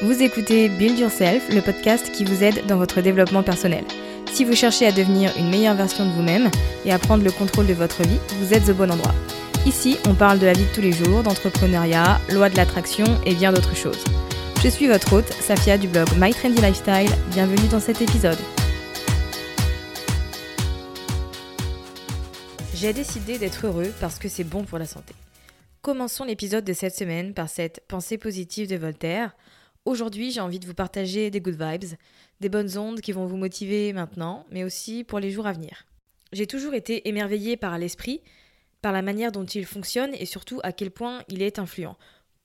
Vous écoutez Build Yourself, le podcast qui vous aide dans votre développement personnel. Si vous cherchez à devenir une meilleure version de vous-même et à prendre le contrôle de votre vie, vous êtes au bon endroit. Ici, on parle de la vie de tous les jours, d'entrepreneuriat, loi de l'attraction et bien d'autres choses. Je suis votre hôte, Safia du blog My Trendy Lifestyle. Bienvenue dans cet épisode. J'ai décidé d'être heureux parce que c'est bon pour la santé. Commençons l'épisode de cette semaine par cette pensée positive de Voltaire. Aujourd'hui, j'ai envie de vous partager des good vibes, des bonnes ondes qui vont vous motiver maintenant, mais aussi pour les jours à venir. J'ai toujours été émerveillée par l'esprit, par la manière dont il fonctionne et surtout à quel point il est influent.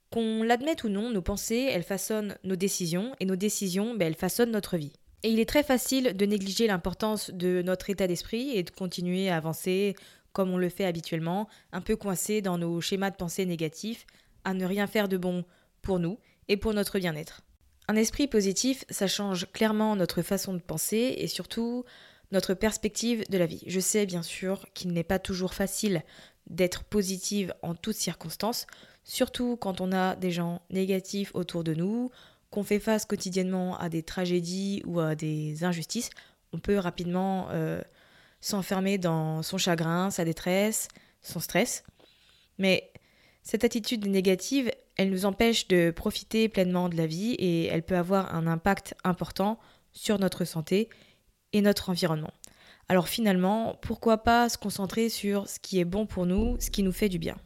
Qu'on l'admette ou non, nos pensées, elles façonnent nos décisions et nos décisions, ben, elles façonnent notre vie. Et il est très facile de négliger l'importance de notre état d'esprit et de continuer à avancer comme on le fait habituellement, un peu coincé dans nos schémas de pensée négatifs, à ne rien faire de bon pour nous et pour notre bien-être. Un esprit positif, ça change clairement notre façon de penser et surtout notre perspective de la vie. Je sais bien sûr qu'il n'est pas toujours facile d'être positive en toutes circonstances, surtout quand on a des gens négatifs autour de nous, qu'on fait face quotidiennement à des tragédies ou à des injustices, on peut rapidement euh, s'enfermer dans son chagrin, sa détresse, son stress. Mais cette attitude négative, elle nous empêche de profiter pleinement de la vie et elle peut avoir un impact important sur notre santé et notre environnement. Alors finalement, pourquoi pas se concentrer sur ce qui est bon pour nous, ce qui nous fait du bien?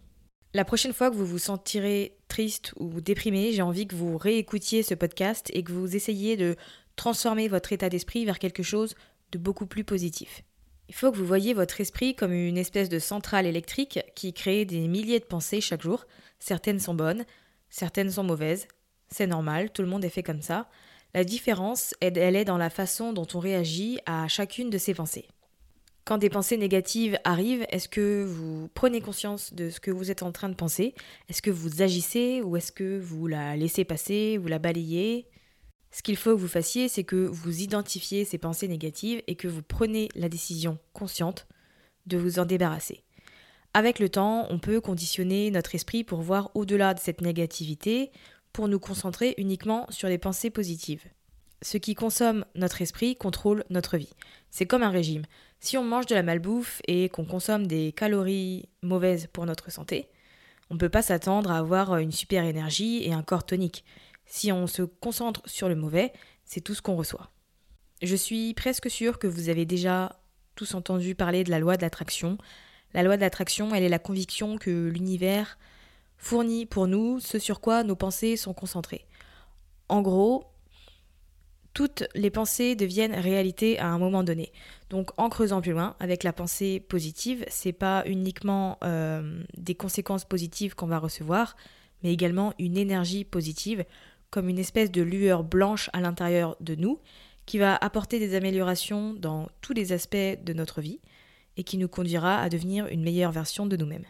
La prochaine fois que vous vous sentirez triste ou déprimé, j'ai envie que vous réécoutiez ce podcast et que vous essayiez de transformer votre état d'esprit vers quelque chose de beaucoup plus positif. Il faut que vous voyez votre esprit comme une espèce de centrale électrique qui crée des milliers de pensées chaque jour. Certaines sont bonnes, certaines sont mauvaises. C'est normal, tout le monde est fait comme ça. La différence, elle est dans la façon dont on réagit à chacune de ces pensées. Quand des pensées négatives arrivent, est-ce que vous prenez conscience de ce que vous êtes en train de penser? Est-ce que vous agissez ou est-ce que vous la laissez passer, vous la balayez? Ce qu'il faut que vous fassiez, c'est que vous identifiez ces pensées négatives et que vous prenez la décision consciente de vous en débarrasser. Avec le temps, on peut conditionner notre esprit pour voir au-delà de cette négativité, pour nous concentrer uniquement sur les pensées positives. Ce qui consomme notre esprit contrôle notre vie. C'est comme un régime. Si on mange de la malbouffe et qu'on consomme des calories mauvaises pour notre santé, on ne peut pas s'attendre à avoir une super énergie et un corps tonique. Si on se concentre sur le mauvais, c'est tout ce qu'on reçoit. Je suis presque sûre que vous avez déjà tous entendu parler de la loi de l'attraction. La loi de l'attraction, elle est la conviction que l'univers fournit pour nous ce sur quoi nos pensées sont concentrées. En gros, toutes les pensées deviennent réalité à un moment donné. Donc en creusant plus loin, avec la pensée positive, c'est pas uniquement euh, des conséquences positives qu'on va recevoir, mais également une énergie positive comme une espèce de lueur blanche à l'intérieur de nous qui va apporter des améliorations dans tous les aspects de notre vie et qui nous conduira à devenir une meilleure version de nous-mêmes.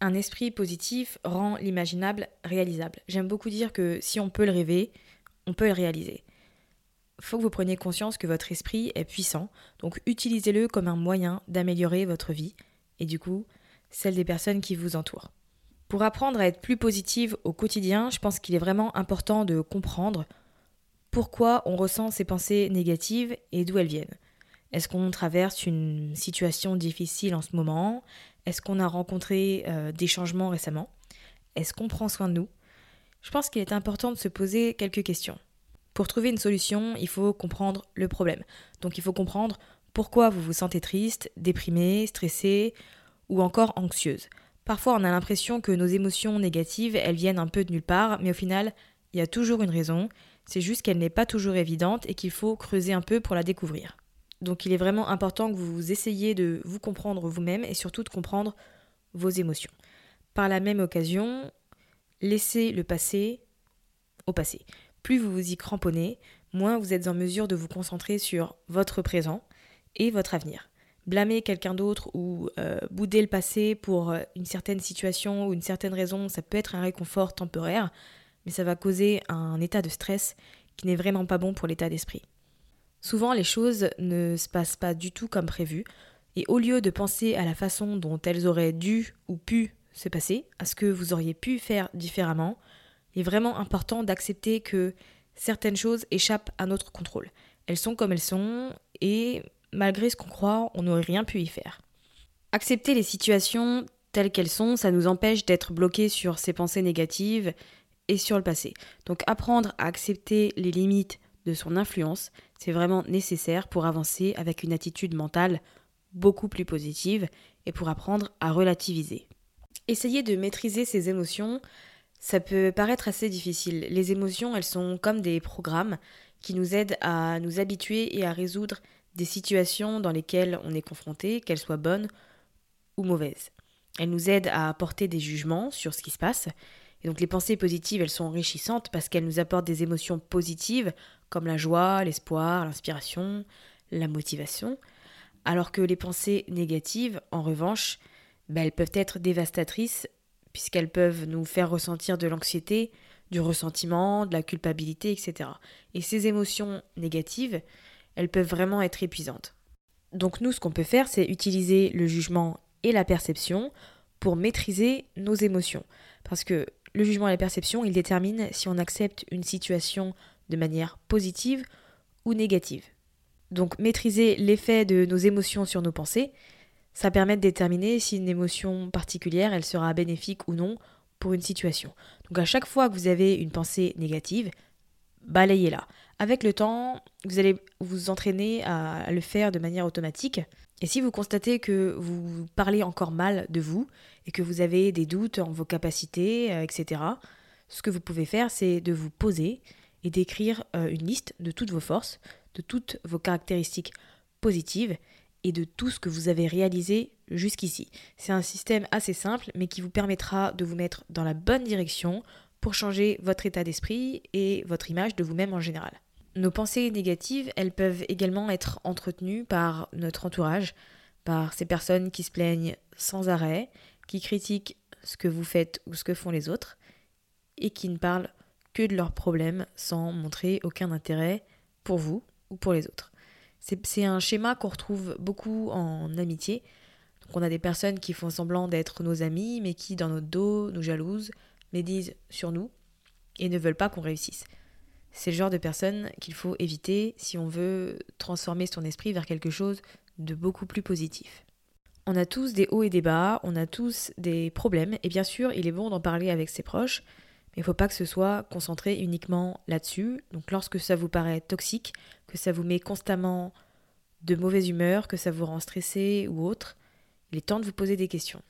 Un esprit positif rend l'imaginable réalisable. J'aime beaucoup dire que si on peut le rêver, on peut le réaliser. Faut que vous preniez conscience que votre esprit est puissant, donc utilisez-le comme un moyen d'améliorer votre vie et du coup celle des personnes qui vous entourent. Pour apprendre à être plus positive au quotidien, je pense qu'il est vraiment important de comprendre pourquoi on ressent ces pensées négatives et d'où elles viennent. Est-ce qu'on traverse une situation difficile en ce moment? Est-ce qu'on a rencontré euh, des changements récemment? Est-ce qu'on prend soin de nous? Je pense qu'il est important de se poser quelques questions. Pour trouver une solution, il faut comprendre le problème. Donc il faut comprendre pourquoi vous vous sentez triste, déprimé, stressé ou encore anxieuse. Parfois on a l'impression que nos émotions négatives, elles viennent un peu de nulle part, mais au final, il y a toujours une raison, c'est juste qu'elle n'est pas toujours évidente et qu'il faut creuser un peu pour la découvrir. Donc il est vraiment important que vous essayiez de vous comprendre vous-même et surtout de comprendre vos émotions. Par la même occasion, laissez le passé au passé. Plus vous vous y cramponnez, moins vous êtes en mesure de vous concentrer sur votre présent et votre avenir. Blâmer quelqu'un d'autre ou euh, bouder le passé pour euh, une certaine situation ou une certaine raison, ça peut être un réconfort temporaire, mais ça va causer un état de stress qui n'est vraiment pas bon pour l'état d'esprit. Souvent, les choses ne se passent pas du tout comme prévu, et au lieu de penser à la façon dont elles auraient dû ou pu se passer, à ce que vous auriez pu faire différemment, il est vraiment important d'accepter que certaines choses échappent à notre contrôle. Elles sont comme elles sont, et malgré ce qu'on croit, on n'aurait rien pu y faire. Accepter les situations telles qu'elles sont, ça nous empêche d'être bloqués sur ces pensées négatives et sur le passé. Donc apprendre à accepter les limites de son influence, c'est vraiment nécessaire pour avancer avec une attitude mentale beaucoup plus positive et pour apprendre à relativiser. Essayer de maîtriser ses émotions, ça peut paraître assez difficile. Les émotions, elles sont comme des programmes qui nous aident à nous habituer et à résoudre des situations dans lesquelles on est confronté, qu'elles soient bonnes ou mauvaises. Elles nous aident à apporter des jugements sur ce qui se passe et donc les pensées positives, elles sont enrichissantes parce qu'elles nous apportent des émotions positives comme la joie, l'espoir, l'inspiration, la motivation, alors que les pensées négatives, en revanche, ben, elles peuvent être dévastatrices puisqu'elles peuvent nous faire ressentir de l'anxiété, du ressentiment, de la culpabilité, etc. Et ces émotions négatives, elles peuvent vraiment être épuisantes. Donc nous, ce qu'on peut faire, c'est utiliser le jugement et la perception pour maîtriser nos émotions. Parce que le jugement et la perception, ils déterminent si on accepte une situation de manière positive ou négative. Donc maîtriser l'effet de nos émotions sur nos pensées, ça permet de déterminer si une émotion particulière, elle sera bénéfique ou non pour une situation. Donc à chaque fois que vous avez une pensée négative, balayez-la. Avec le temps, vous allez vous entraîner à le faire de manière automatique. Et si vous constatez que vous parlez encore mal de vous et que vous avez des doutes en vos capacités, euh, etc., ce que vous pouvez faire, c'est de vous poser et d'écrire euh, une liste de toutes vos forces, de toutes vos caractéristiques positives et de tout ce que vous avez réalisé jusqu'ici. C'est un système assez simple, mais qui vous permettra de vous mettre dans la bonne direction pour changer votre état d'esprit et votre image de vous-même en général. Nos pensées négatives, elles peuvent également être entretenues par notre entourage, par ces personnes qui se plaignent sans arrêt, qui critiquent ce que vous faites ou ce que font les autres, et qui ne parlent que de leurs problèmes sans montrer aucun intérêt pour vous ou pour les autres. C'est un schéma qu'on retrouve beaucoup en amitié. Donc on a des personnes qui font semblant d'être nos amis, mais qui dans notre dos nous jalousent, médisent sur nous et ne veulent pas qu'on réussisse. C'est le genre de personnes qu'il faut éviter si on veut transformer son esprit vers quelque chose de beaucoup plus positif. On a tous des hauts et des bas, on a tous des problèmes, et bien sûr, il est bon d'en parler avec ses proches, il ne faut pas que ce soit concentré uniquement là-dessus. Donc lorsque ça vous paraît toxique, que ça vous met constamment de mauvaise humeur, que ça vous rend stressé ou autre, il est temps de vous poser des questions.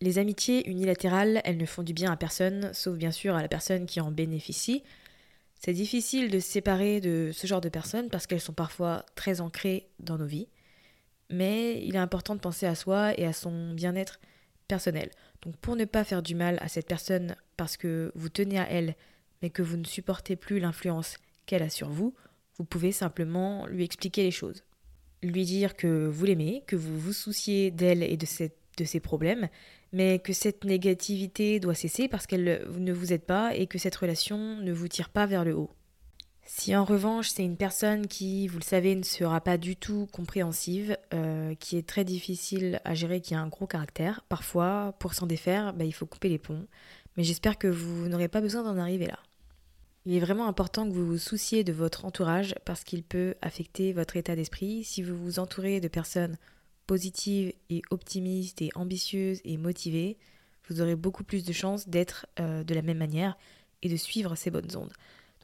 Les amitiés unilatérales, elles ne font du bien à personne, sauf bien sûr à la personne qui en bénéficie. C'est difficile de se séparer de ce genre de personnes parce qu'elles sont parfois très ancrées dans nos vies. Mais il est important de penser à soi et à son bien-être personnel. Donc pour ne pas faire du mal à cette personne parce que vous tenez à elle, mais que vous ne supportez plus l'influence qu'elle a sur vous, vous pouvez simplement lui expliquer les choses. Lui dire que vous l'aimez, que vous vous souciez d'elle et de cette de ses problèmes, mais que cette négativité doit cesser parce qu'elle ne vous aide pas et que cette relation ne vous tire pas vers le haut. Si en revanche c'est une personne qui, vous le savez, ne sera pas du tout compréhensive, euh, qui est très difficile à gérer, qui a un gros caractère, parfois pour s'en défaire, bah, il faut couper les ponts. Mais j'espère que vous n'aurez pas besoin d'en arriver là. Il est vraiment important que vous vous souciez de votre entourage parce qu'il peut affecter votre état d'esprit. Si vous vous entourez de personnes positives et optimistes et ambitieuses et motivées, vous aurez beaucoup plus de chances d'être euh, de la même manière et de suivre ces bonnes ondes.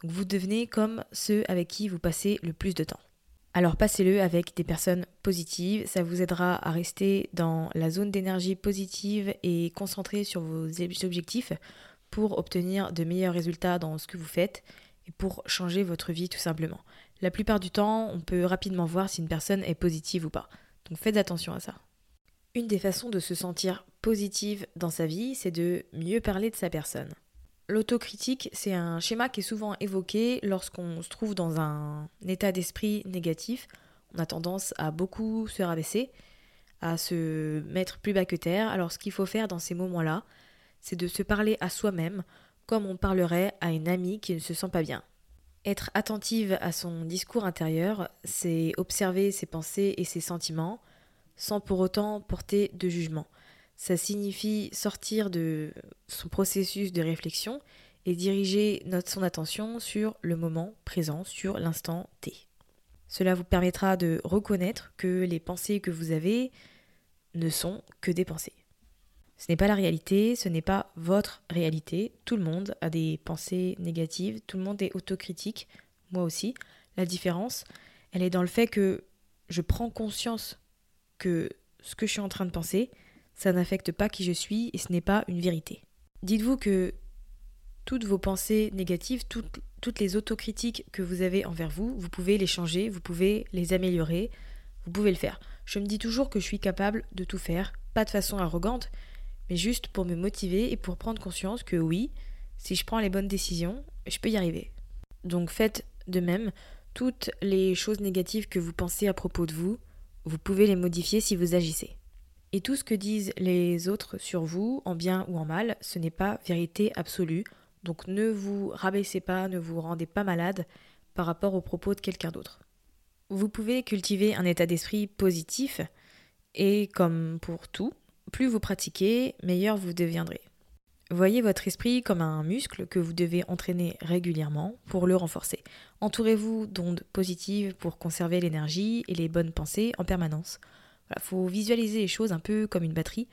Donc vous devenez comme ceux avec qui vous passez le plus de temps. Alors passez-le avec des personnes positives, ça vous aidera à rester dans la zone d'énergie positive et concentré sur vos objectifs pour obtenir de meilleurs résultats dans ce que vous faites et pour changer votre vie tout simplement. La plupart du temps, on peut rapidement voir si une personne est positive ou pas. Donc faites attention à ça. Une des façons de se sentir positive dans sa vie, c'est de mieux parler de sa personne. L'autocritique, c'est un schéma qui est souvent évoqué lorsqu'on se trouve dans un état d'esprit négatif. On a tendance à beaucoup se rabaisser, à se mettre plus bas que terre. Alors ce qu'il faut faire dans ces moments-là, c'est de se parler à soi-même comme on parlerait à une amie qui ne se sent pas bien. Être attentive à son discours intérieur, c'est observer ses pensées et ses sentiments sans pour autant porter de jugement. Ça signifie sortir de son processus de réflexion et diriger son attention sur le moment présent, sur l'instant T. Cela vous permettra de reconnaître que les pensées que vous avez ne sont que des pensées. Ce n'est pas la réalité, ce n'est pas votre réalité. Tout le monde a des pensées négatives, tout le monde est autocritique, moi aussi. La différence, elle est dans le fait que je prends conscience que ce que je suis en train de penser, ça n'affecte pas qui je suis et ce n'est pas une vérité. Dites-vous que toutes vos pensées négatives, toutes, les autocritiques que vous avez envers vous, vous pouvez les changer, vous pouvez les améliorer, vous pouvez le faire. Je me dis toujours que je suis capable de tout faire, pas de façon arrogante, mais juste pour me motiver et pour prendre conscience que oui, si je prends les bonnes décisions, je peux y arriver. Donc faites de même, toutes les choses négatives que vous pensez à propos de vous, vous pouvez les modifier si vous agissez. Et tout ce que disent les autres sur vous, en bien ou en mal, ce n'est pas vérité absolue. Donc ne vous rabaissez pas, ne vous rendez pas malade par rapport aux propos de quelqu'un d'autre. Vous pouvez cultiver un état d'esprit positif et comme pour tout, plus vous pratiquez, meilleur vous deviendrez. Voyez votre esprit comme un muscle que vous devez entraîner régulièrement pour le renforcer. Entourez-vous d'ondes positives pour conserver l'énergie et les bonnes pensées en permanence. Il faut visualiser les choses un peu comme une batterie.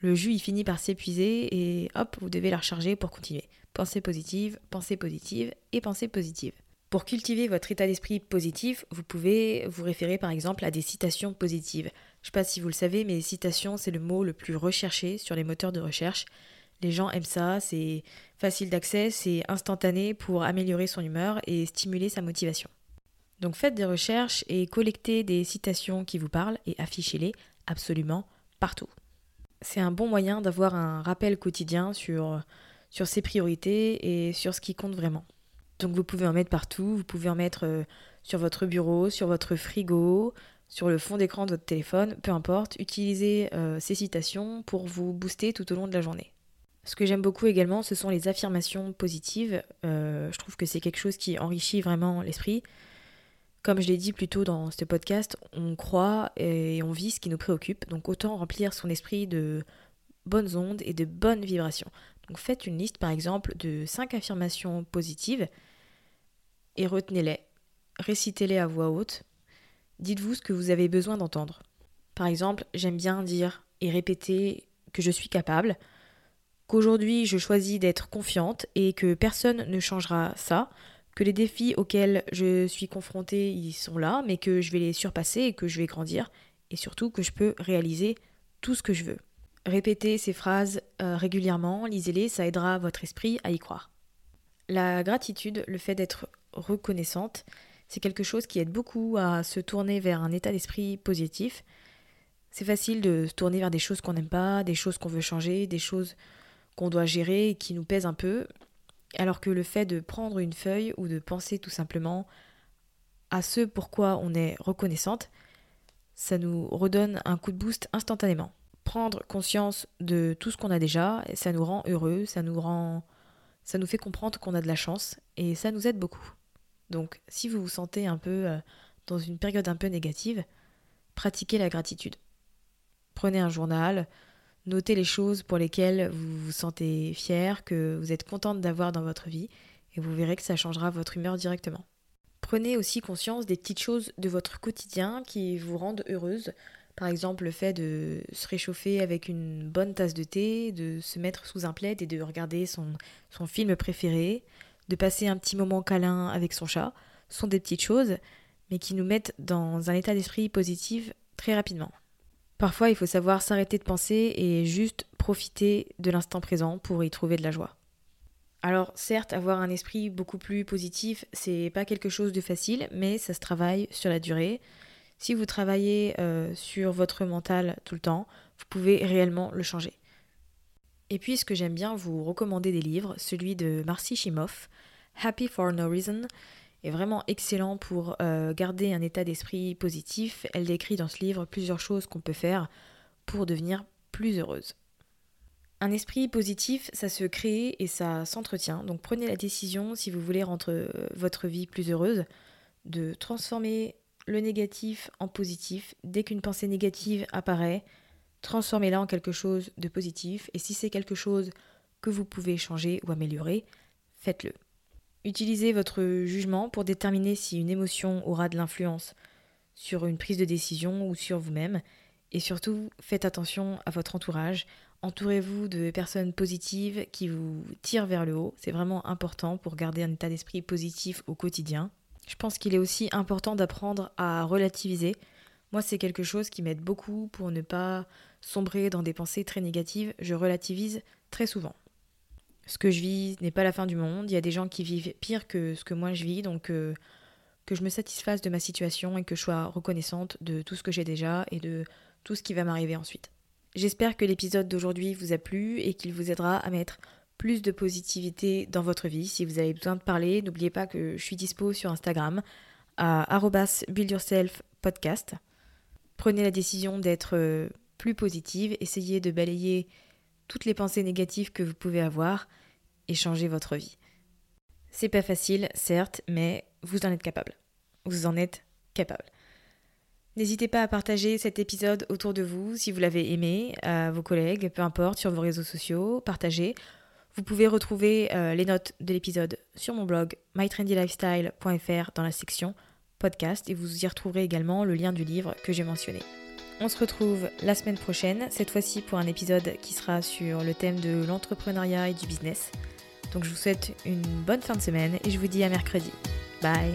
Le jus il finit par s'épuiser et hop, vous devez la recharger pour continuer. Pensée positive, pensée positive et pensée positive. Pour cultiver votre état d'esprit positif, vous pouvez vous référer par exemple à des citations positives. Je ne sais pas si vous le savez, mais citations, c'est le mot le plus recherché sur les moteurs de recherche. Les gens aiment ça, c'est facile d'accès, c'est instantané pour améliorer son humeur et stimuler sa motivation. Donc faites des recherches et collectez des citations qui vous parlent et affichez-les absolument partout. C'est un bon moyen d'avoir un rappel quotidien sur, sur ses priorités et sur ce qui compte vraiment. Donc vous pouvez en mettre partout, vous pouvez en mettre euh, sur votre bureau, sur votre frigo, sur le fond d'écran de votre téléphone, peu importe, utilisez euh, ces citations pour vous booster tout au long de la journée. Ce que j'aime beaucoup également, ce sont les affirmations positives. Euh, je trouve que c'est quelque chose qui enrichit vraiment l'esprit. Comme je l'ai dit plus tôt dans ce podcast, on croit et on vit ce qui nous préoccupe, donc autant remplir son esprit de bonnes ondes et de bonnes vibrations. Donc faites une liste par exemple de 5 affirmations positives et retenez-les. Récitez-les à voix haute. Dites-vous ce que vous avez besoin d'entendre. Par exemple, j'aime bien dire et répéter que je suis capable, qu'aujourd'hui je choisis d'être confiante et que personne ne changera ça, que les défis auxquels je suis confrontée, ils sont là, mais que je vais les surpasser et que je vais grandir, et surtout que je peux réaliser tout ce que je veux. Répétez ces phrases euh, régulièrement, lisez-les, ça aidera votre esprit à y croire. La gratitude, le fait d'être reconnaissante, c'est quelque chose qui aide beaucoup à se tourner vers un état d'esprit positif. C'est facile de se tourner vers des choses qu'on n'aime pas, des choses qu'on veut changer, des choses qu'on doit gérer et qui nous pèsent un peu. Alors que le fait de prendre une feuille ou de penser tout simplement à ce pourquoi on est reconnaissante, ça nous redonne un coup de boost instantanément. prendre conscience de tout ce qu'on a déjà, ça nous rend heureux, ça nous rend ça nous fait comprendre qu'on a de la chance et ça nous aide beaucoup. Donc si vous vous sentez un peu euh, dans une période un peu négative, pratiquez la gratitude. Prenez un journal, notez les choses pour lesquelles vous vous sentez fier, que vous êtes contente d'avoir dans votre vie, et vous verrez que ça changera votre humeur directement. Prenez aussi conscience des petites choses de votre quotidien qui vous rendent heureuse. Par exemple, le fait de se réchauffer avec une bonne tasse de thé, de se mettre sous un plaid et de regarder son, son film préféré, de passer un petit moment câlin avec son chat, sont des petites choses, mais qui nous mettent dans un état d'esprit positif très rapidement. Parfois, il faut savoir s'arrêter de penser et juste profiter de l'instant présent pour y trouver de la joie. Alors, certes, avoir un esprit beaucoup plus positif, c'est pas quelque chose de facile, mais ça se travaille sur la durée. Si vous travaillez euh, sur votre mental tout le temps, vous pouvez réellement le changer. Et puis, ce que j'aime bien vous recommander des livres, celui de Marcy Shimoff, Happy for No Reason, est vraiment excellent pour euh, garder un état d'esprit positif. Elle décrit dans ce livre plusieurs choses qu'on peut faire pour devenir plus heureuse. Un esprit positif, ça se crée et ça s'entretient. Donc prenez la décision, si vous voulez rendre euh, votre vie plus heureuse, de transformer le négatif en positif. Dès qu'une pensée négative apparaît, transformez-la en quelque chose de positif. Et si c'est quelque chose que vous pouvez changer ou améliorer, faites-le. Utilisez votre jugement pour déterminer si une émotion aura de l'influence sur une prise de décision ou sur vous-même. Et surtout, faites attention à votre entourage. Entourez-vous de personnes positives qui vous tirent vers le haut. C'est vraiment important pour garder un état d'esprit positif au quotidien. Je pense qu'il est aussi important d'apprendre à relativiser. Moi, c'est quelque chose qui m'aide beaucoup pour ne pas sombrer dans des pensées très négatives. Je relativise très souvent ce que je vis n'est pas la fin du monde. Il y a des gens qui vivent pire que ce que moi je vis, donc euh, que je me satisfasse de ma situation et que je sois reconnaissante de tout ce que j'ai déjà et de tout ce qui va m'arriver ensuite. J'espère que l'épisode d'aujourd'hui vous a plu et qu'il vous aidera à mettre plus de positivité dans votre vie. Si vous avez besoin de parler, n'oubliez pas que je suis dispo sur Instagram à @buildyourselfpodcast. Prenez la décision d'être euh, plus positive, essayez de balayer toutes les pensées négatives que vous pouvez avoir et changer votre vie. C'est pas facile, certes, mais vous en êtes capable. Vous en êtes capable. N'hésitez pas à partager cet épisode autour de vous si vous l'avez aimé, à vos collègues, peu importe, sur vos réseaux sociaux, partagez. Vous pouvez retrouver euh, les notes de l'épisode sur mon blog mytrendylifestyle.fr dans la section podcast et vous y retrouverez également le lien du livre que j'ai mentionné. On se retrouve la semaine prochaine, cette fois-ci pour un épisode qui sera sur le thème de l'entrepreneuriat et du business. Donc je vous souhaite une bonne fin de semaine et je vous dis à mercredi. Bye